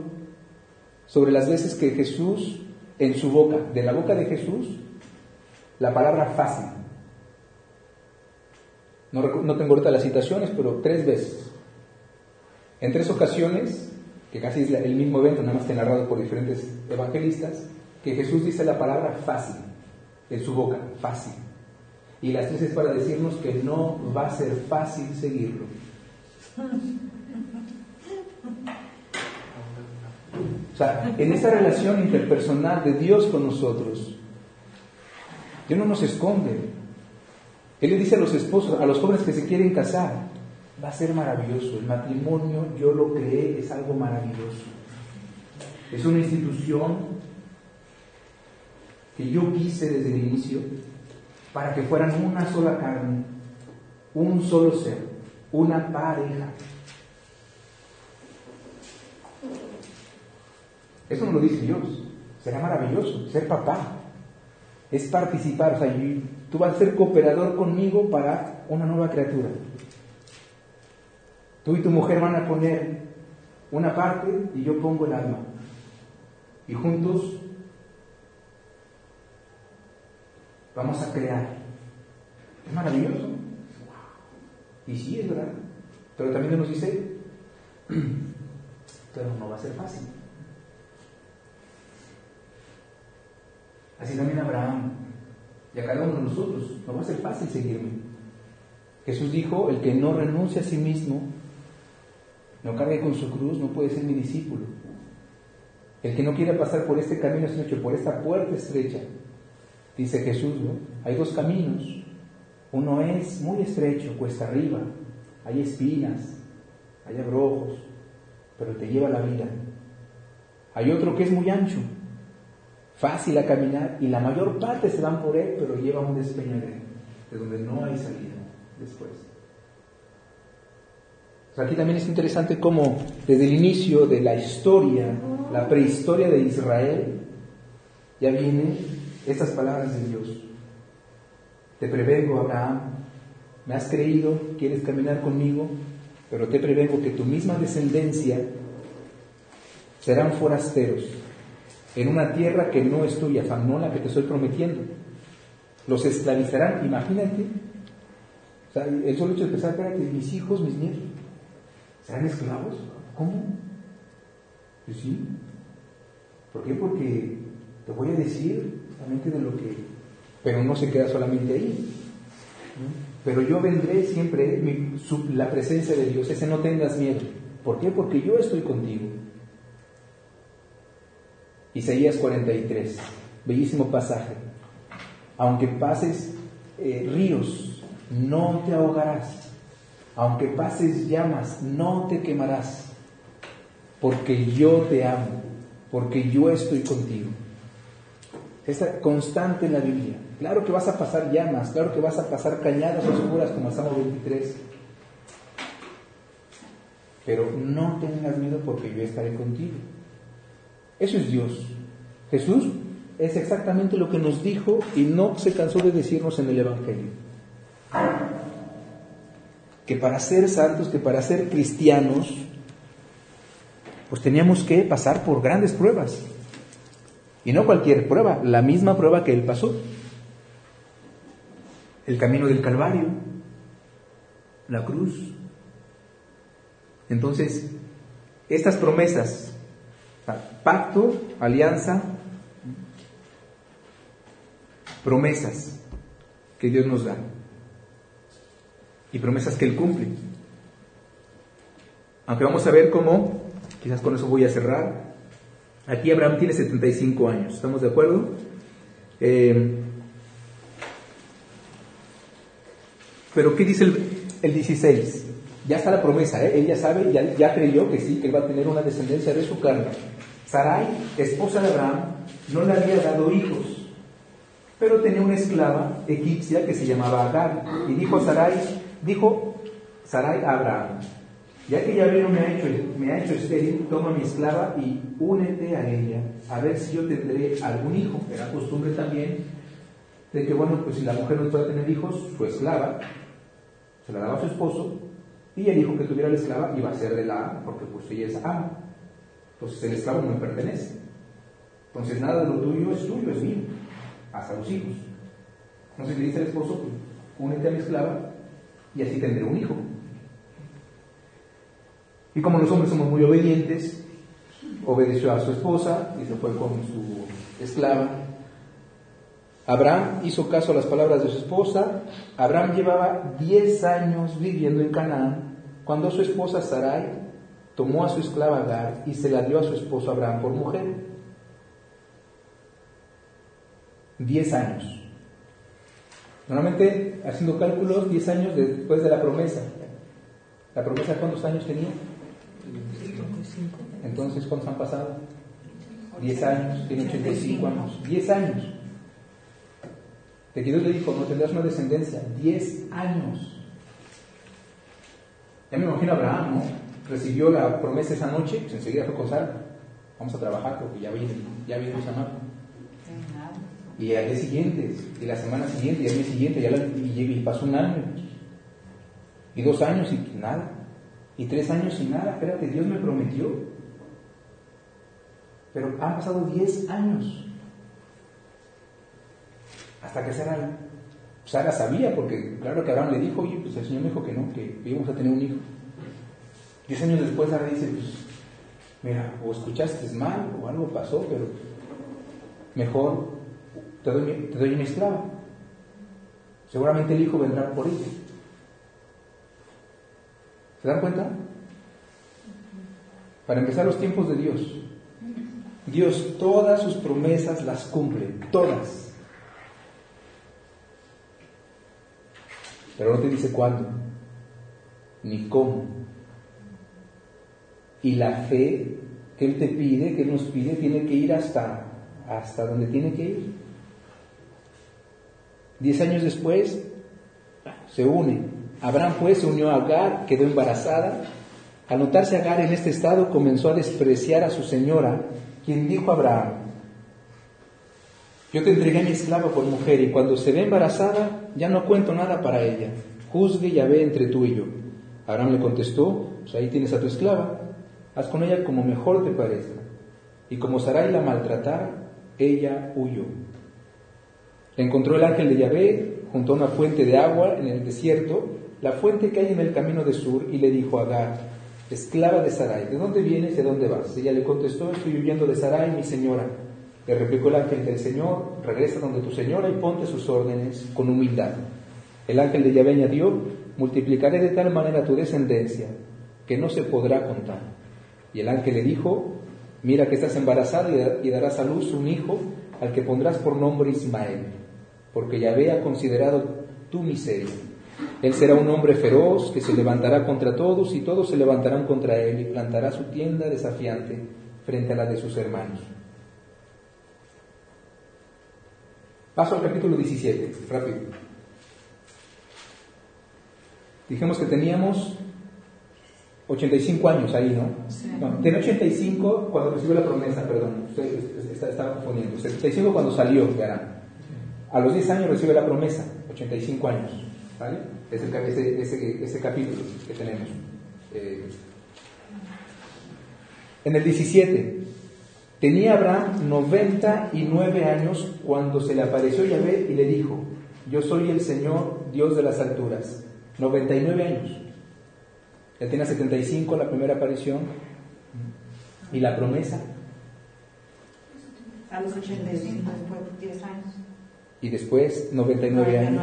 sobre las veces que Jesús, en su boca, de la boca de Jesús, la palabra fácil. No, no tengo ahorita las citaciones, pero tres veces. En tres ocasiones, que casi es el mismo evento, nada más que narrado por diferentes evangelistas, que Jesús dice la palabra fácil en su boca, fácil. Y las tres es para decirnos que no va a ser fácil seguirlo. O sea, en esta relación interpersonal de Dios con nosotros, Dios no nos esconde. Él le dice a los esposos, a los jóvenes que se quieren casar, va a ser maravilloso. El matrimonio, yo lo creé, es algo maravilloso. Es una institución que yo quise desde el inicio para que fueran una sola carne, un solo ser, una pareja. Eso no lo dice Dios. Será maravilloso ser papá. Es participar, o sea, tú vas a ser cooperador conmigo para una nueva criatura. Tú y tu mujer van a poner una parte y yo pongo el alma. Y juntos vamos a crear. Es maravilloso. Y sí, es verdad. Pero también nos dice, pero no va a ser fácil. Así también Abraham y a cada uno de nosotros. No va a ser fácil seguirme. Jesús dijo, el que no renuncia a sí mismo, no cargue con su cruz, no puede ser mi discípulo. El que no quiera pasar por este camino estrecho, por esta puerta estrecha, dice Jesús, ¿no? Hay dos caminos. Uno es muy estrecho, cuesta arriba, hay espinas, hay abrojos, pero te lleva la vida. Hay otro que es muy ancho, fácil a caminar y la mayor parte se van por él, pero lleva un despeñadero, de donde no hay salida después. aquí también es interesante cómo desde el inicio de la historia, la prehistoria de Israel, ya vienen estas palabras de Dios. Te prevengo, Abraham, me has creído, quieres caminar conmigo, pero te prevengo que tu misma descendencia serán forasteros en una tierra que no es tuya, no la que te estoy prometiendo. Los esclavizarán, imagínate. O sea, el hecho de pensar, que mis hijos, mis nietos, ¿serán esclavos? ¿Cómo? Pues sí. ¿Por qué? Porque te voy a decir de lo que... Pero no se queda solamente ahí. Pero yo vendré siempre, la presencia de Dios, ese no tengas miedo. ¿Por qué? Porque yo estoy contigo. Isaías 43, bellísimo pasaje. Aunque pases eh, ríos, no te ahogarás. Aunque pases llamas, no te quemarás. Porque yo te amo, porque yo estoy contigo. Esta constante en la Biblia. Claro que vas a pasar llamas, claro que vas a pasar cañadas oscuras como Salmo 23. Pero no tengas miedo porque yo estaré contigo. Eso es Dios. Jesús es exactamente lo que nos dijo y no se cansó de decirnos en el Evangelio. Que para ser santos, que para ser cristianos, pues teníamos que pasar por grandes pruebas. Y no cualquier prueba, la misma prueba que Él pasó. El camino del Calvario, la cruz. Entonces, estas promesas Pacto, alianza, promesas que Dios nos da. Y promesas que Él cumple. Aunque vamos a ver cómo, quizás con eso voy a cerrar. Aquí Abraham tiene 75 años, ¿estamos de acuerdo? Eh, pero ¿qué dice el, el 16? Ya está la promesa, ¿eh? él ya sabe, ya, creyó que sí, que va a tener una descendencia de su carne. Sarai, esposa de Abraham, no le había dado hijos, pero tenía una esclava egipcia que se llamaba Agar. Y dijo Sarai, dijo Sarai a Abraham, ya que Yahvé no me ha, hecho, me ha hecho estéril, toma mi esclava y únete a ella, a ver si yo tendré algún hijo. Era costumbre también de que, bueno, pues si la mujer no puede tener hijos, su esclava se la daba a su esposo y el hijo que tuviera la esclava iba a ser de la porque pues ella es ama. Entonces el esclavo no me pertenece. Entonces nada de lo tuyo es tuyo, es mío, hasta los hijos. Entonces le dice al esposo, pues, únete a mi esclava y así tendré un hijo. Y como los hombres somos muy obedientes, obedeció a su esposa y se fue con su esclava. Abraham hizo caso a las palabras de su esposa. Abraham llevaba 10 años viviendo en Canaán cuando su esposa Sarai tomó a su esclava Agar y se la dio a su esposo Abraham por mujer. Diez años. Normalmente, haciendo cálculos, diez años después de la promesa. ¿La promesa cuántos años tenía? Entonces, ¿cuántos han pasado? Diez años, tiene 85 años. Diez años. De que Dios le dijo, no tendrás una descendencia. Diez años. Ya me imagino a Abraham, ¿no? Recibió la promesa esa noche, pues enseguida fue con Sara. Vamos a trabajar porque ya viene, ya viene Y al día siguiente, y la semana siguiente, y al día siguiente, ya y, pasó un año, y dos años y nada, y tres años y nada. Espérate, Dios me prometió. Pero han pasado diez años. Hasta que Sara, sabía, porque claro que Abraham le dijo, oye, pues el Señor me dijo que no, que íbamos a tener un hijo. Diez años después Sara dice, pues, mira, o escuchaste mal, o algo pasó, pero mejor te doy, te doy esclava. Seguramente el hijo vendrá por ella. ¿Se dan cuenta? Para empezar los tiempos de Dios. Dios todas sus promesas las cumple, todas. Pero no te dice cuándo, ni cómo. Y la fe que Él te pide, que Él nos pide, tiene que ir hasta, hasta donde tiene que ir. Diez años después, se une. Abraham pues se unió a Agar, quedó embarazada. Al notarse Agar en este estado, comenzó a despreciar a su señora, quien dijo a Abraham, yo te entregué mi esclava por mujer y cuando se ve embarazada ya no cuento nada para ella. Juzgue y ve entre tú y yo. Abraham le contestó, pues ahí tienes a tu esclava, haz con ella como mejor te parezca. Y como Sarai la maltratara, ella huyó. encontró el ángel de Yahvé junto a una fuente de agua en el desierto, la fuente que hay en el camino de Sur, y le dijo a Agar, esclava de Sarai, ¿de dónde vienes y de dónde vas? Ella le contestó, estoy huyendo de Sarai, mi señora. Le replicó el ángel del Señor, regresa donde tu señora y ponte sus órdenes con humildad. El ángel de Yahvé añadió, multiplicaré de tal manera tu descendencia que no se podrá contar. Y el ángel le dijo, mira que estás embarazada y darás a luz un hijo al que pondrás por nombre Ismael, porque Yahvé ha considerado tu miseria. Él será un hombre feroz que se levantará contra todos y todos se levantarán contra él y plantará su tienda desafiante frente a la de sus hermanos. Paso al capítulo 17, rápido. Dijimos que teníamos 85 años ahí, ¿no? Sí. no tiene 85 cuando recibió la promesa, perdón, usted está, está confundiendo. 75 cuando salió de Arán. A los 10 años recibe la promesa, 85 años, ¿vale? Es el, ese, ese, ese, capítulo que tenemos. Eh, en el 17, Tenía Abraham 99 años cuando se le apareció Yahvé y le dijo, yo soy el Señor, Dios de las alturas. 99 años. Él tenía 75 la primera aparición y la promesa. A los 85, después 10 años. Y después 99 años.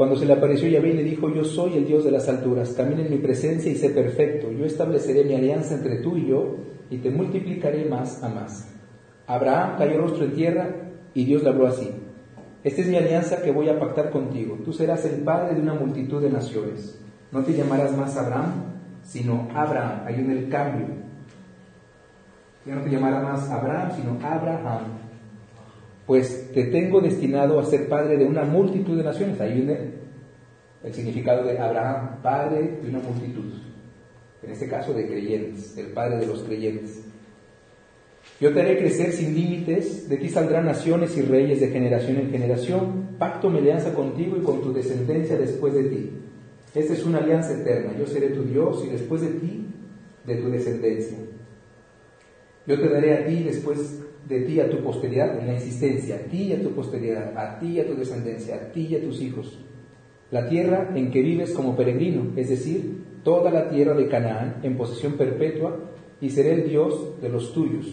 Cuando se le apareció Yahvé y le dijo, yo soy el Dios de las alturas, camina en mi presencia y sé perfecto, yo estableceré mi alianza entre tú y yo y te multiplicaré más a más. Abraham cayó rostro en tierra y Dios le habló así, esta es mi alianza que voy a pactar contigo, tú serás el padre de una multitud de naciones, no te llamarás más Abraham, sino Abraham, hay un el cambio, ya no te llamarás más Abraham, sino Abraham pues te tengo destinado a ser padre de una multitud de naciones. Ahí viene el significado de Abraham, padre de una multitud. En este caso de creyentes, el padre de los creyentes. Yo te haré crecer sin límites, de ti saldrán naciones y reyes de generación en generación. Pacto mi alianza contigo y con tu descendencia después de ti. Esta es una alianza eterna. Yo seré tu Dios y después de ti, de tu descendencia. Yo te daré a ti después de ti a tu posteridad, en la insistencia, a ti y a tu posteridad, a ti y a tu descendencia, a ti y a tus hijos. La tierra en que vives como peregrino, es decir, toda la tierra de Canaán en posesión perpetua, y seré el Dios de los tuyos.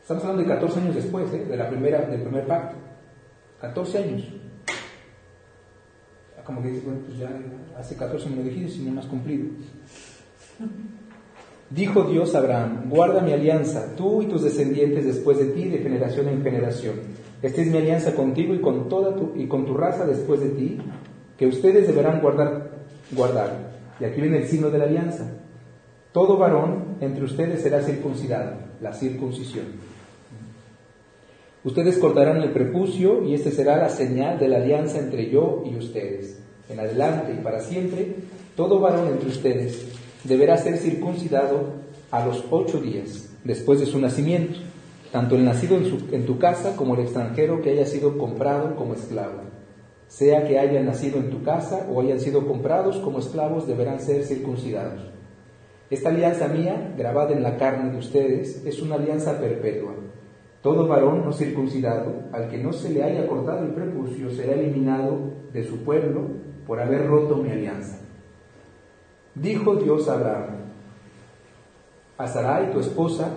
Estamos hablando de 14 años después, ¿eh? de la primera, del primer pacto. 14 años. Como que dices, bueno, pues ya hace 14 me lo dijiste y no me has cumplido. Dijo Dios a Abraham, guarda mi alianza, tú y tus descendientes después de ti, de generación en generación. Esta es mi alianza contigo y con toda tu, y con tu raza después de ti, que ustedes deberán guardar. Y aquí viene el signo de la alianza. Todo varón entre ustedes será circuncidado, la circuncisión. Ustedes cortarán el prepucio y este será la señal de la alianza entre yo y ustedes. en adelante y para siempre, todo varón entre ustedes deberá ser circuncidado a los ocho días después de su nacimiento, tanto el nacido en, tu casa como el extranjero que haya sido comprado como esclavo. Sea que hayan nacido en tu casa o hayan sido comprados como esclavos, deberán ser circuncidados. Esta alianza mía, grabada en la carne de ustedes, es una alianza perpetua. Todo varón no circuncidado, al que no se le haya cortado el prepucio, será eliminado de su pueblo por haber roto mi alianza. Dijo Dios a Abraham, a Sarai, tu esposa,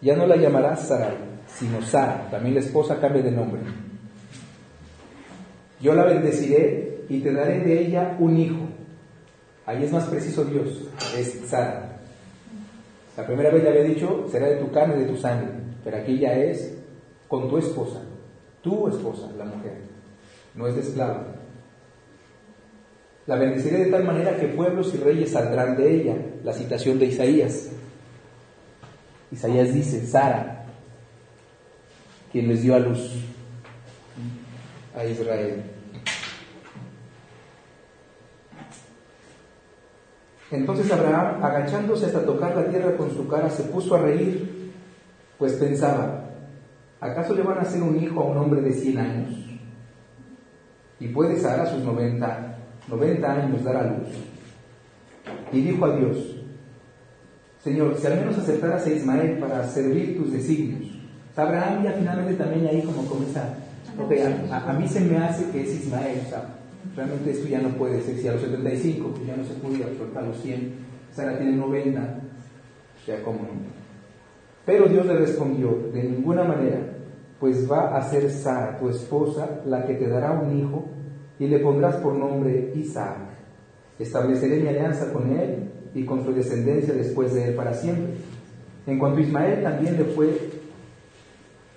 ya no la llamarás Sarai, sino Sara, también la esposa cambia de nombre. Yo la bendeciré y te daré de ella un hijo. Ahí es más preciso Dios, es Sara. La primera vez le había dicho, será de tu carne de tu sangre, pero aquí ya es con tu esposa, tu esposa, la mujer, no es de esclavo. La bendeciré de tal manera que pueblos y reyes saldrán de ella, la citación de Isaías. Isaías dice, Sara, quien les dio a luz a Israel. Entonces Abraham, agachándose hasta tocar la tierra con su cara, se puso a reír, pues pensaba, ¿acaso le van a hacer un hijo a un hombre de 100 años? Y puede Sara a sus 90, 90 años dar a luz. Y dijo a Dios, Señor, si al menos aceptaras a Ismael para servir tus designios. Abraham ya finalmente también ahí como comienza, a, a, mí se me hace que es Ismael, o sea, realmente esto ya no puede ser, si a los 75 pues ya no se puede soltar a los 100, Sara tiene 90, o sea, como Pero Dios le respondió, de ninguna manera, pues va a ser Sara, tu esposa, la que te dará un hijo y le pondrás por nombre Isaac. Estableceré mi alianza con él y con su descendencia después de él para siempre. En cuanto a Ismael también le fue,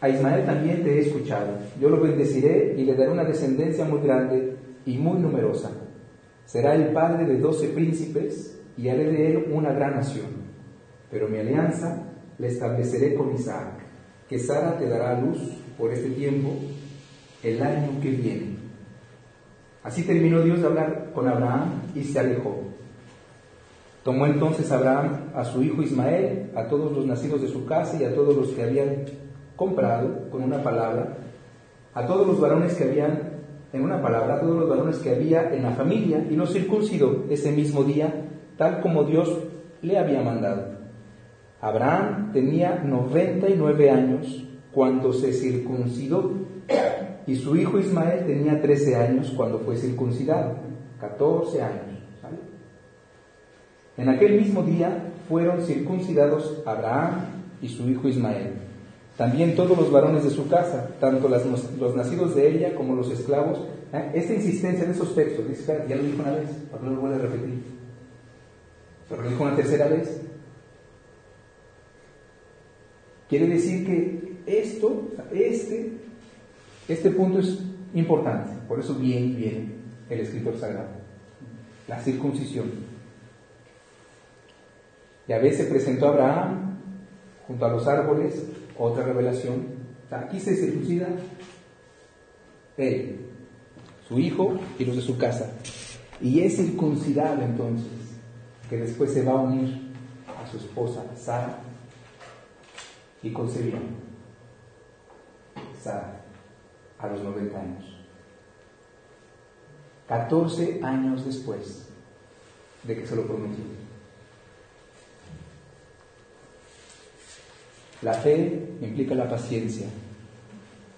a Ismael también te he escuchado. Yo lo bendeciré y le daré una descendencia muy grande y muy numerosa. Será el padre de doce príncipes y haré de él una gran nación. Pero mi alianza le estableceré con Isaac, que Sara te dará a luz por este tiempo el año que viene. Así terminó Dios de hablar con Abraham y se alejó. Tomó entonces Abraham a su hijo Ismael, a todos los nacidos de su casa y a todos los que habían comprado, con una palabra, a todos los varones que habían en una palabra, a todos los varones que había en la familia y los circuncidó ese mismo día, tal como Dios le había mandado. Abraham tenía 99 años cuando se circuncidó y su hijo Ismael tenía 13 años cuando fue circuncidado, 14 años. En aquel mismo día fueron circuncidados Abraham y su hijo Ismael. También todos los varones de su casa, tanto los nacidos de ella como los esclavos. ¿eh? Esta insistencia en esos textos, dice, ya lo dijo una vez, ¿por qué no lo vuelve a repetir? Pero lo dijo una tercera vez. Quiere decir que esto, este, este punto es importante, por eso viene, viene el escritor sagrado, la circuncisión. Y a veces presentó a Abraham junto a los árboles otra revelación. Aquí se circuncida él, su hijo y los de su casa. Y es circuncidado entonces, que después se va a unir a su esposa Sara y concebió Sara a los 90 años. 14 años después de que se lo prometió. La fe implica la paciencia.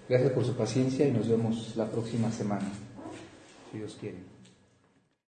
Gracias por su paciencia y nos vemos la próxima semana, si Dios quiere.